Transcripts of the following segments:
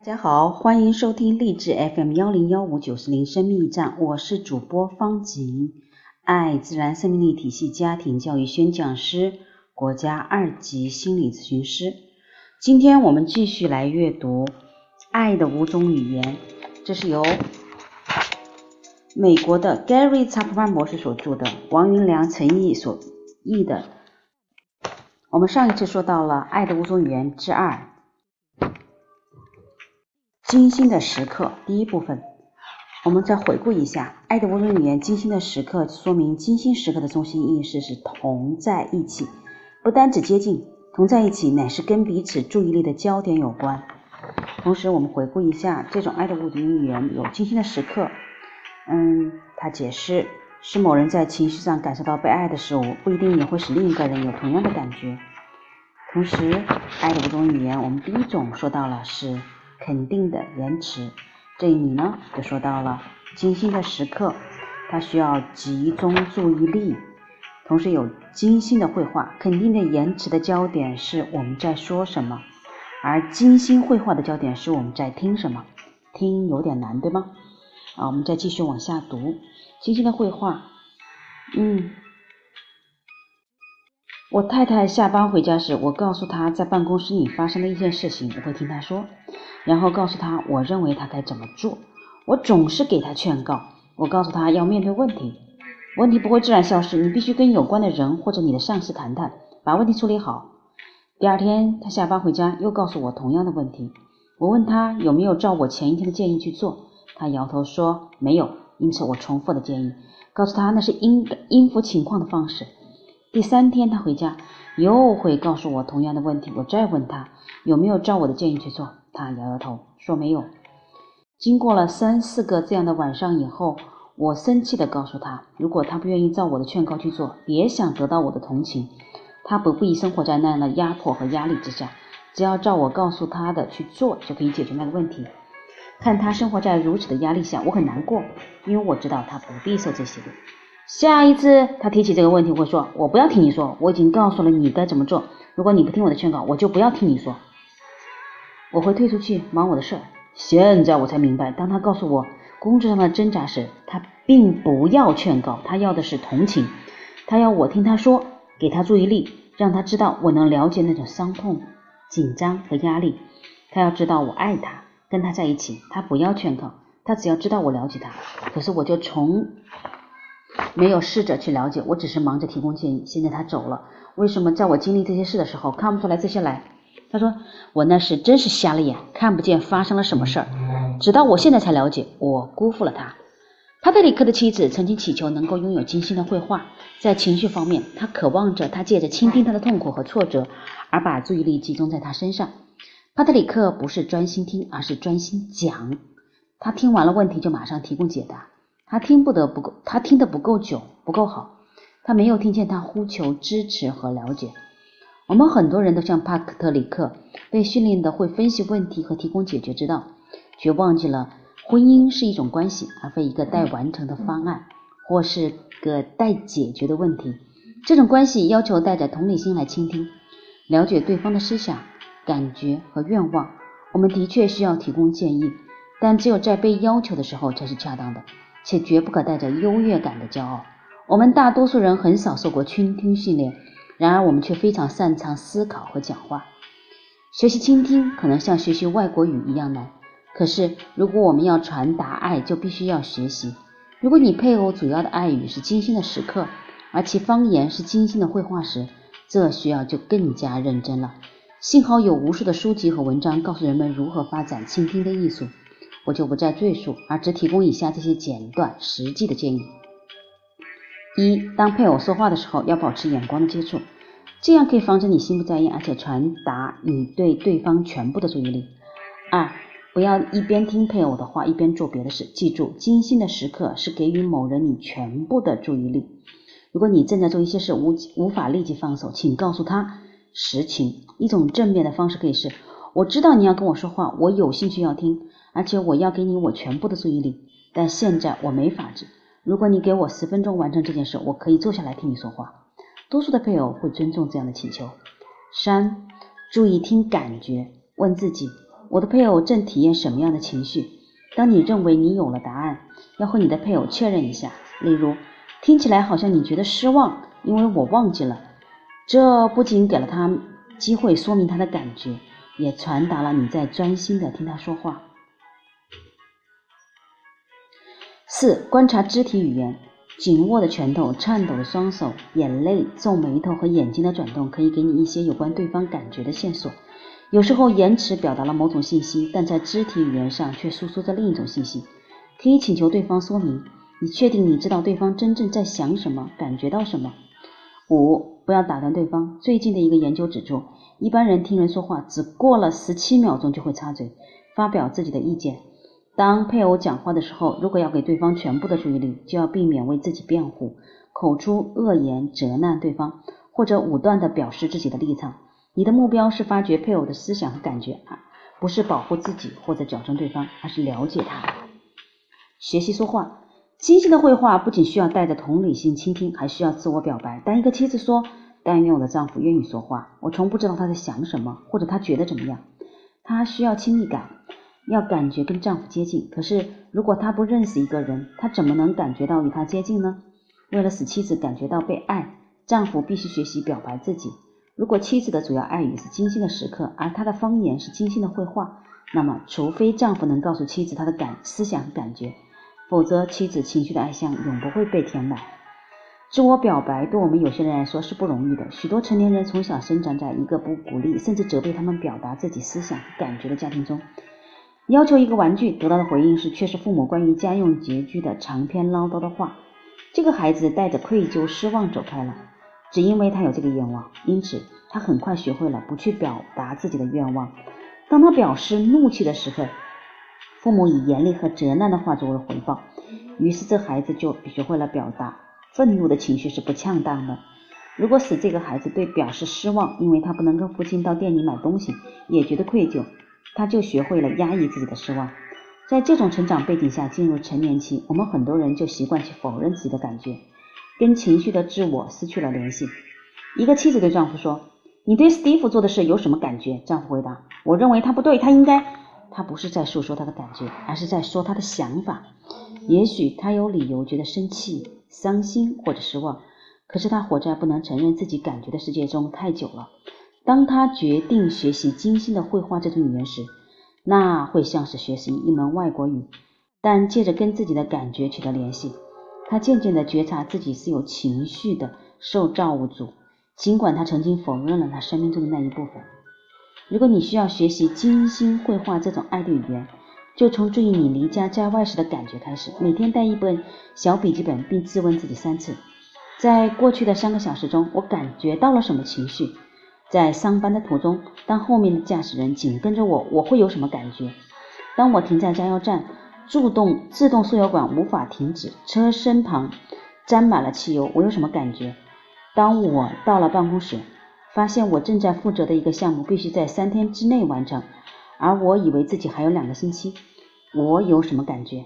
大家好，欢迎收听励志 FM 幺零幺五九四零生命驿站，我是主播方景，爱自然生命力体系家庭教育宣讲师，国家二级心理咨询师。今天我们继续来阅读《爱的五种语言》，这是由美国的 Gary Chapman 博士所著的，王云良陈毅所译的。我们上一次说到了《爱的五种语言》之二。精心的时刻，第一部分，我们再回顾一下《爱的五种语言》。精心的时刻，说明精心时刻的中心意识是同在一起，不单指接近，同在一起乃是跟彼此注意力的焦点有关。同时，我们回顾一下这种爱的五种语言有精心的时刻。嗯，他解释是某人在情绪上感受到被爱的时候，不一定也会使另一个人有同样的感觉。同时，爱的五种语言，我们第一种说到了是。肯定的延迟，这里呢就说到了精心的时刻，它需要集中注意力，同时有精心的绘画。肯定的延迟的焦点是我们在说什么，而精心绘画的焦点是我们在听什么。听有点难，对吗？啊，我们再继续往下读。精心的绘画，嗯，我太太下班回家时，我告诉她在办公室里发生的一件事情，我会听她说。然后告诉她，我认为她该怎么做。我总是给她劝告。我告诉她要面对问题，问题不会自然消失，你必须跟有关的人或者你的上司谈谈，把问题处理好。第二天，她下班回家又告诉我同样的问题。我问她有没有照我前一天的建议去做，她摇头说没有。因此，我重复的建议，告诉他那是应应付情况的方式。第三天，他回家又会告诉我同样的问题。我再问他有没有照我的建议去做。他摇摇头说：“没有。”经过了三四个这样的晚上以后，我生气的告诉他：“如果他不愿意照我的劝告去做，别想得到我的同情。他不必生活在那样的压迫和压力之下，只要照我告诉他的去做，就可以解决那个问题。看他生活在如此的压力下，我很难过，因为我知道他不必受这些的。下一次他提起这个问题，会说：‘我不要听你说，我已经告诉了你该怎么做。如果你不听我的劝告，我就不要听你说。’”我会退出去忙我的事儿。现在我才明白，当他告诉我工作上的挣扎时，他并不要劝告，他要的是同情。他要我听他说，给他注意力，让他知道我能了解那种伤痛、紧张和压力。他要知道我爱他，跟他在一起。他不要劝告，他只要知道我了解他。可是我就从没有试着去了解，我只是忙着提供建议。现在他走了，为什么在我经历这些事的时候看不出来这些来？他说：“我那是真是瞎了眼，看不见发生了什么事儿。直到我现在才了解，我辜负了他。”帕特里克的妻子曾经祈求能够拥有精心的绘画，在情绪方面，他渴望着他借着倾听他的痛苦和挫折，而把注意力集中在他身上。帕特里克不是专心听，而是专心讲。他听完了问题就马上提供解答。他听不得不够，他听得不够久，不够好。他没有听见他呼求支持和了解。我们很多人都像帕特里克，被训练的会分析问题和提供解决之道，却忘记了婚姻是一种关系，而非一个待完成的方案，或是个待解决的问题。这种关系要求带着同理心来倾听，了解对方的思想、感觉和愿望。我们的确需要提供建议，但只有在被要求的时候才是恰当的，且绝不可带着优越感的骄傲。我们大多数人很少受过倾听训练。然而，我们却非常擅长思考和讲话。学习倾听可能像学习外国语一样难。可是，如果我们要传达爱，就必须要学习。如果你配偶主要的爱语是精心的时刻，而其方言是精心的绘画时，这需要就更加认真了。幸好有无数的书籍和文章告诉人们如何发展倾听的艺术，我就不再赘述，而只提供以下这些简短实际的建议。一，当配偶说话的时候，要保持眼光的接触，这样可以防止你心不在焉，而且传达你对对方全部的注意力。二，不要一边听配偶的话，一边做别的事。记住，精心的时刻是给予某人你全部的注意力。如果你正在做一些事，无无法立即放手，请告诉他实情。一种正面的方式可以是：我知道你要跟我说话，我有兴趣要听，而且我要给你我全部的注意力，但现在我没法子。如果你给我十分钟完成这件事，我可以坐下来听你说话。多数的配偶会尊重这样的请求。三，注意听感觉，问自己：我的配偶正体验什么样的情绪？当你认为你有了答案，要和你的配偶确认一下。例如，听起来好像你觉得失望，因为我忘记了。这不仅给了他机会说明他的感觉，也传达了你在专心的听他说话。四、观察肢体语言。紧握的拳头、颤抖的双手、眼泪、皱眉头和眼睛的转动，可以给你一些有关对方感觉的线索。有时候，言辞表达了某种信息，但在肢体语言上却诉说着另一种信息。可以请求对方说明。你确定你知道对方真正在想什么、感觉到什么？五、不要打断对方。最近的一个研究指出，一般人听人说话，只过了十七秒钟就会插嘴，发表自己的意见。当配偶讲话的时候，如果要给对方全部的注意力，就要避免为自己辩护，口出恶言责难对方，或者武断地表示自己的立场。你的目标是发掘配偶的思想和感觉啊，不是保护自己或者矫正对方，而是了解他。学习说话，精心的绘画不仅需要带着同理心倾听，还需要自我表白。当一个妻子说：“但愿我的丈夫愿意说话，我从不知道他在想什么，或者他觉得怎么样。”他需要亲密感。要感觉跟丈夫接近，可是如果他不认识一个人，他怎么能感觉到与他接近呢？为了使妻子感觉到被爱，丈夫必须学习表白自己。如果妻子的主要爱语是精心的时刻，而他的方言是精心的绘画，那么除非丈夫能告诉妻子他的感思想和感觉，否则妻子情绪的爱箱永不会被填满。自我表白对我们有些人来说是不容易的。许多成年人从小生长在一个不鼓励甚至责备他们表达自己思想和感觉的家庭中。要求一个玩具，得到的回应是却是父母关于家用拮据的长篇唠叨的话。这个孩子带着愧疚、失望走开了，只因为他有这个愿望。因此，他很快学会了不去表达自己的愿望。当他表示怒气的时候，父母以严厉和责难的话作为回报。于是，这孩子就学会了表达愤怒的情绪是不恰当的。如果使这个孩子对表示失望，因为他不能跟父亲到店里买东西，也觉得愧疚。他就学会了压抑自己的失望，在这种成长背景下进入成年期，我们很多人就习惯去否认自己的感觉，跟情绪的自我失去了联系。一个妻子对丈夫说：“你对史蒂夫做的事有什么感觉？”丈夫回答：“我认为他不对，他应该……”他不是在诉说他的感觉，而是在说他的想法。也许他有理由觉得生气、伤心或者失望，可是他活在不能承认自己感觉的世界中太久了。当他决定学习精心的绘画这种语言时，那会像是学习一门外国语，但借着跟自己的感觉取得联系。他渐渐地觉察自己是有情绪的受造物主，尽管他曾经否认了他生命中的那一部分。如果你需要学习精心绘画这种爱的语言，就从注意你离家在外时的感觉开始。每天带一本小笔记本，并自问自己三次：在过去的三个小时中，我感觉到了什么情绪？在上班的途中，当后面的驾驶人紧跟着我，我会有什么感觉？当我停在加油站，助动自动输油管无法停止，车身旁沾满了汽油，我有什么感觉？当我到了办公室，发现我正在负责的一个项目必须在三天之内完成，而我以为自己还有两个星期，我有什么感觉？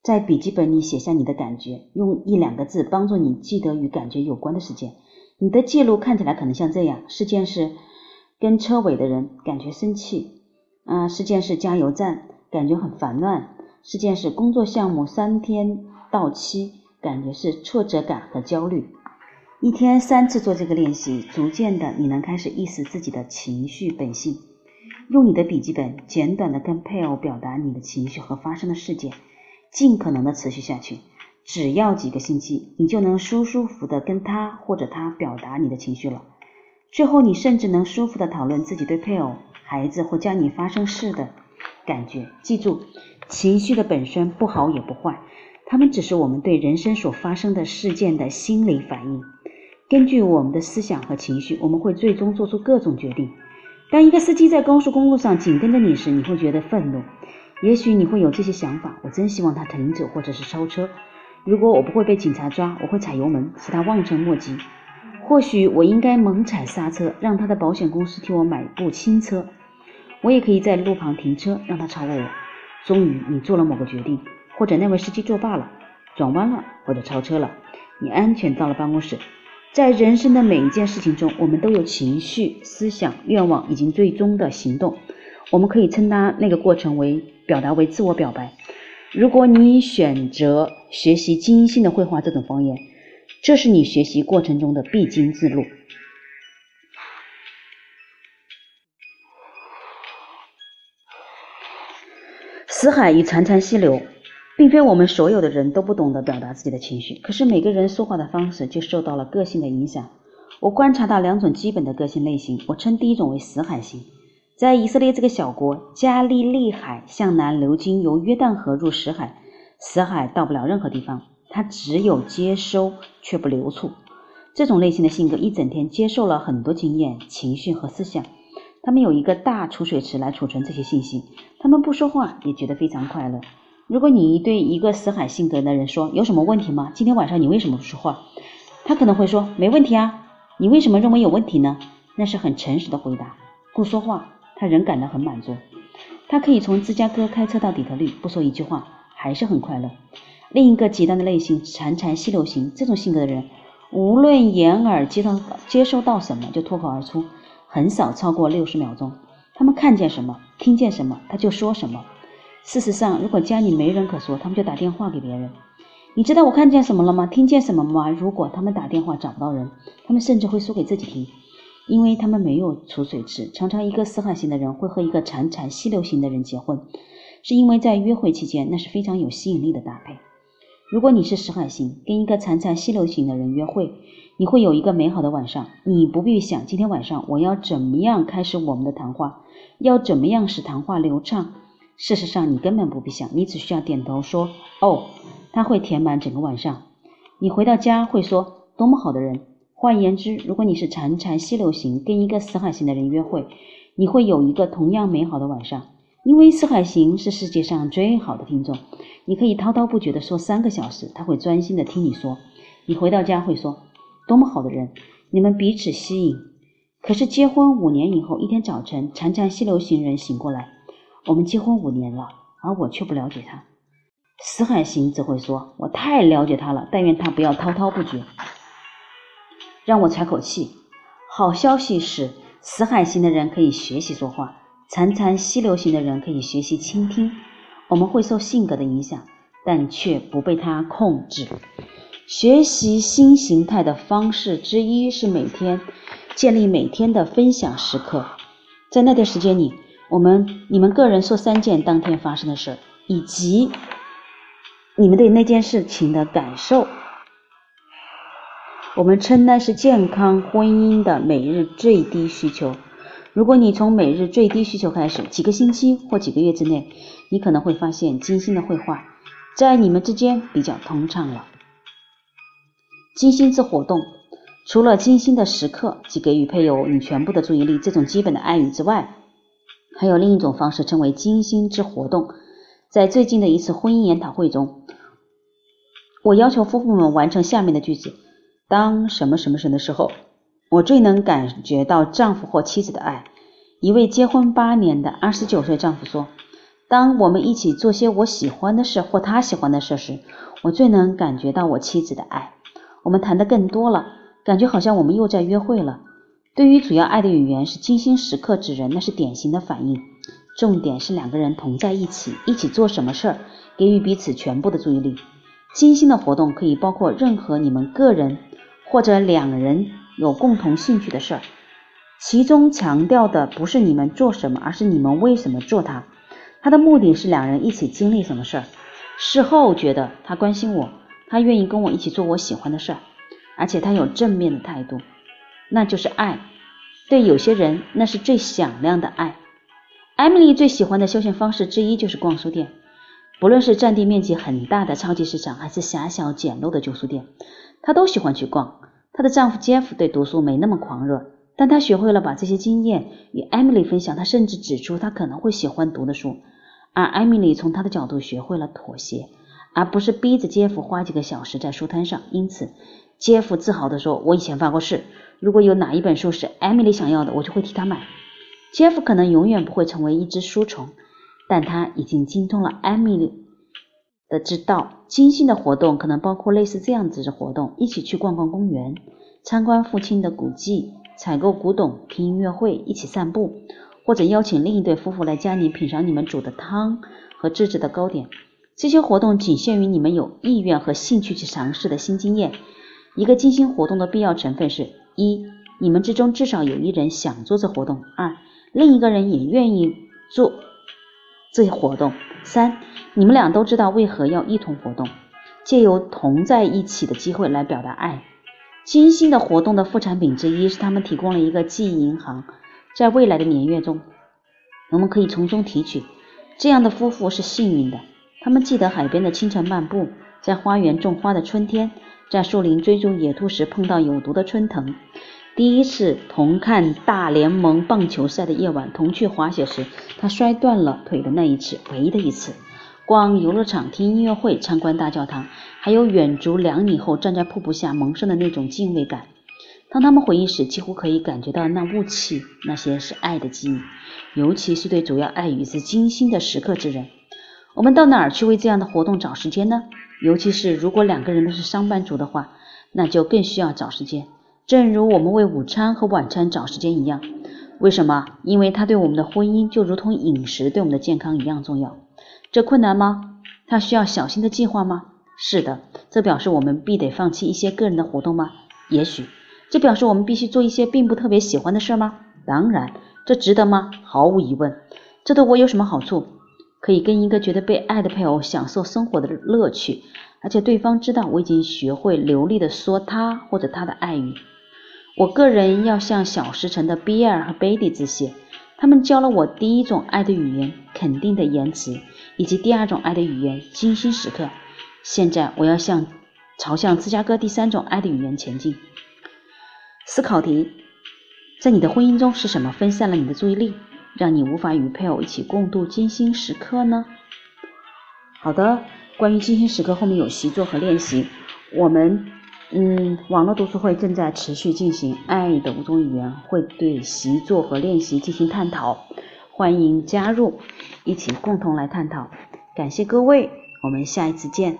在笔记本里写下你的感觉，用一两个字帮助你记得与感觉有关的事件。你的记录看起来可能像这样：事件是跟车尾的人感觉生气，啊，事件是加油站感觉很烦乱，事件是工作项目三天到期，感觉是挫折感和焦虑。一天三次做这个练习，逐渐的你能开始意识自己的情绪本性。用你的笔记本简短的跟配偶表达你的情绪和发生的事件，尽可能的持续下去。只要几个星期，你就能舒舒服的跟他或者他表达你的情绪了。最后，你甚至能舒服的讨论自己对配偶、孩子或家里发生事的感觉。记住，情绪的本身不好也不坏，它们只是我们对人生所发生的事件的心理反应。根据我们的思想和情绪，我们会最终做出各种决定。当一个司机在高速公路上紧跟着你时，你会觉得愤怒。也许你会有这些想法：我真希望他停止，或者是超车。如果我不会被警察抓，我会踩油门，使他望尘莫及。或许我应该猛踩刹车，让他的保险公司替我买部新车。我也可以在路旁停车，让他超过我。终于，你做了某个决定，或者那位司机作罢了，转弯了，或者超车了。你安全到了办公室，在人生的每一件事情中，我们都有情绪、思想、愿望以及最终的行动。我们可以称它那个过程为表达为自我表白。如果你选择学习精心的绘画这种方言，这是你学习过程中的必经之路。死海与潺潺溪流，并非我们所有的人都不懂得表达自己的情绪，可是每个人说话的方式就受到了个性的影响。我观察到两种基本的个性类型，我称第一种为死海型。在以色列这个小国，加利利海向南流经，由约旦河入死海，死海到不了任何地方，它只有接收却不流出。这种类型的性格一整天接受了很多经验、情绪和思想，他们有一个大储水池来储存这些信息。他们不说话也觉得非常快乐。如果你对一个死海性格的人说有什么问题吗？今天晚上你为什么不说话？他可能会说没问题啊。你为什么认为有问题呢？那是很诚实的回答。不说话。他仍感到很满足，他可以从芝加哥开车到底特律，不说一句话，还是很快乐。另一个极端的类型——潺潺溪流型，这种性格的人，无论眼耳接到接收到什么，就脱口而出，很少超过六十秒钟。他们看见什么，听见什么，他就说什么。事实上，如果家里没人可说，他们就打电话给别人。你知道我看见什么了吗？听见什么吗？如果他们打电话找不到人，他们甚至会说给自己听。因为他们没有储水池，常常一个死海型的人会和一个潺潺溪流型的人结婚，是因为在约会期间那是非常有吸引力的搭配。如果你是死海型，跟一个潺潺溪流型的人约会，你会有一个美好的晚上。你不必想今天晚上我要怎么样开始我们的谈话，要怎么样使谈话流畅。事实上，你根本不必想，你只需要点头说“哦”，他会填满整个晚上。你回到家会说“多么好的人”。换言之，如果你是潺潺溪流型，跟一个死海型的人约会，你会有一个同样美好的晚上。因为死海型是世界上最好的听众，你可以滔滔不绝地说三个小时，他会专心地听你说。你回到家会说：“多么好的人，你们彼此吸引。”可是结婚五年以后，一天早晨，潺潺溪流型人醒过来，我们结婚五年了，而我却不了解他。死海型则会说：“我太了解他了，但愿他不要滔滔不绝。”让我喘口气。好消息是，死海型的人可以学习说话，潺潺溪流型的人可以学习倾听。我们会受性格的影响，但却不被他控制。学习新形态的方式之一是每天建立每天的分享时刻。在那段时间里，我们你们个人说三件当天发生的事，以及你们对那件事情的感受。我们称那是健康婚姻的每日最低需求。如果你从每日最低需求开始，几个星期或几个月之内，你可能会发现精心的绘画在你们之间比较通畅了。金星之活动，除了精心的时刻即给予配偶你全部的注意力这种基本的爱语之外，还有另一种方式称为精心之活动。在最近的一次婚姻研讨会中，我要求夫妇们完成下面的句子。当什么什么什的时候，我最能感觉到丈夫或妻子的爱。一位结婚八年的二十九岁丈夫说：“当我们一起做些我喜欢的事或他喜欢的事时，我最能感觉到我妻子的爱。我们谈的更多了，感觉好像我们又在约会了。对于主要爱的语言是精心时刻指人，那是典型的反应。重点是两个人同在一起，一起做什么事儿，给予彼此全部的注意力。精心的活动可以包括任何你们个人。”或者两人有共同兴趣的事儿，其中强调的不是你们做什么，而是你们为什么做它。他的目的是两人一起经历什么事儿。事后觉得他关心我，他愿意跟我一起做我喜欢的事儿，而且他有正面的态度，那就是爱。对有些人，那是最响亮的爱。艾米丽最喜欢的休闲方式之一就是逛书店，不论是占地面积很大的超级市场，还是狭小简陋的旧书店。她都喜欢去逛。她的丈夫杰夫对读书没那么狂热，但他学会了把这些经验与艾米丽分享。他甚至指出他可能会喜欢读的书，而艾米丽从他的角度学会了妥协，而不是逼着杰夫花几个小时在书摊上。因此，杰夫自豪地说：“我以前发过誓，如果有哪一本书是艾米丽想要的，我就会替她买。”杰夫可能永远不会成为一只书虫，但他已经精通了艾米丽。的之道，精心的活动可能包括类似这样子的活动：一起去逛逛公园，参观父亲的古迹，采购古董，听音乐会，一起散步，或者邀请另一对夫妇来家里品尝你们煮的汤和自制的糕点。这些活动仅限于你们有意愿和兴趣去尝试的新经验。一个精心活动的必要成分是：一、你们之中至少有一人想做这活动；二、另一个人也愿意做这活动；三、你们俩都知道为何要一同活动，借由同在一起的机会来表达爱。精心的活动的副产品之一是他们提供了一个记忆银行，在未来的年月中，我们可以从中提取。这样的夫妇是幸运的，他们记得海边的清晨漫步，在花园种花的春天。在树林追逐野兔时碰到有毒的春藤，第一次同看大联盟棒球赛的夜晚，同去滑雪时他摔断了腿的那一次，唯一的一次。逛游乐场、听音乐会、参观大教堂，还有远足两里后站在瀑布下萌生的那种敬畏感。当他们回忆时，几乎可以感觉到那雾气，那些是爱的记忆，尤其是对主要爱与之精心的时刻之人。我们到哪儿去为这样的活动找时间呢？尤其是如果两个人都是上班族的话，那就更需要找时间。正如我们为午餐和晚餐找时间一样。为什么？因为它对我们的婚姻就如同饮食对我们的健康一样重要。这困难吗？它需要小心的计划吗？是的。这表示我们必得放弃一些个人的活动吗？也许。这表示我们必须做一些并不特别喜欢的事吗？当然。这值得吗？毫无疑问。这对我有什么好处？可以跟一个觉得被爱的配偶享受生活的乐趣，而且对方知道我已经学会流利的说他或者他的爱语。我个人要向小石城的比尔和贝蒂致谢，他们教了我第一种爱的语言——肯定的言辞，以及第二种爱的语言——精心时刻。现在我要向朝向芝加哥第三种爱的语言前进。思考题：在你的婚姻中是什么分散了你的注意力？让你无法与配偶一起共度金星时刻呢？好的，关于金星时刻后面有习作和练习，我们嗯，网络读书会正在持续进行，爱的五种语言会对习作和练习进行探讨，欢迎加入，一起共同来探讨。感谢各位，我们下一次见。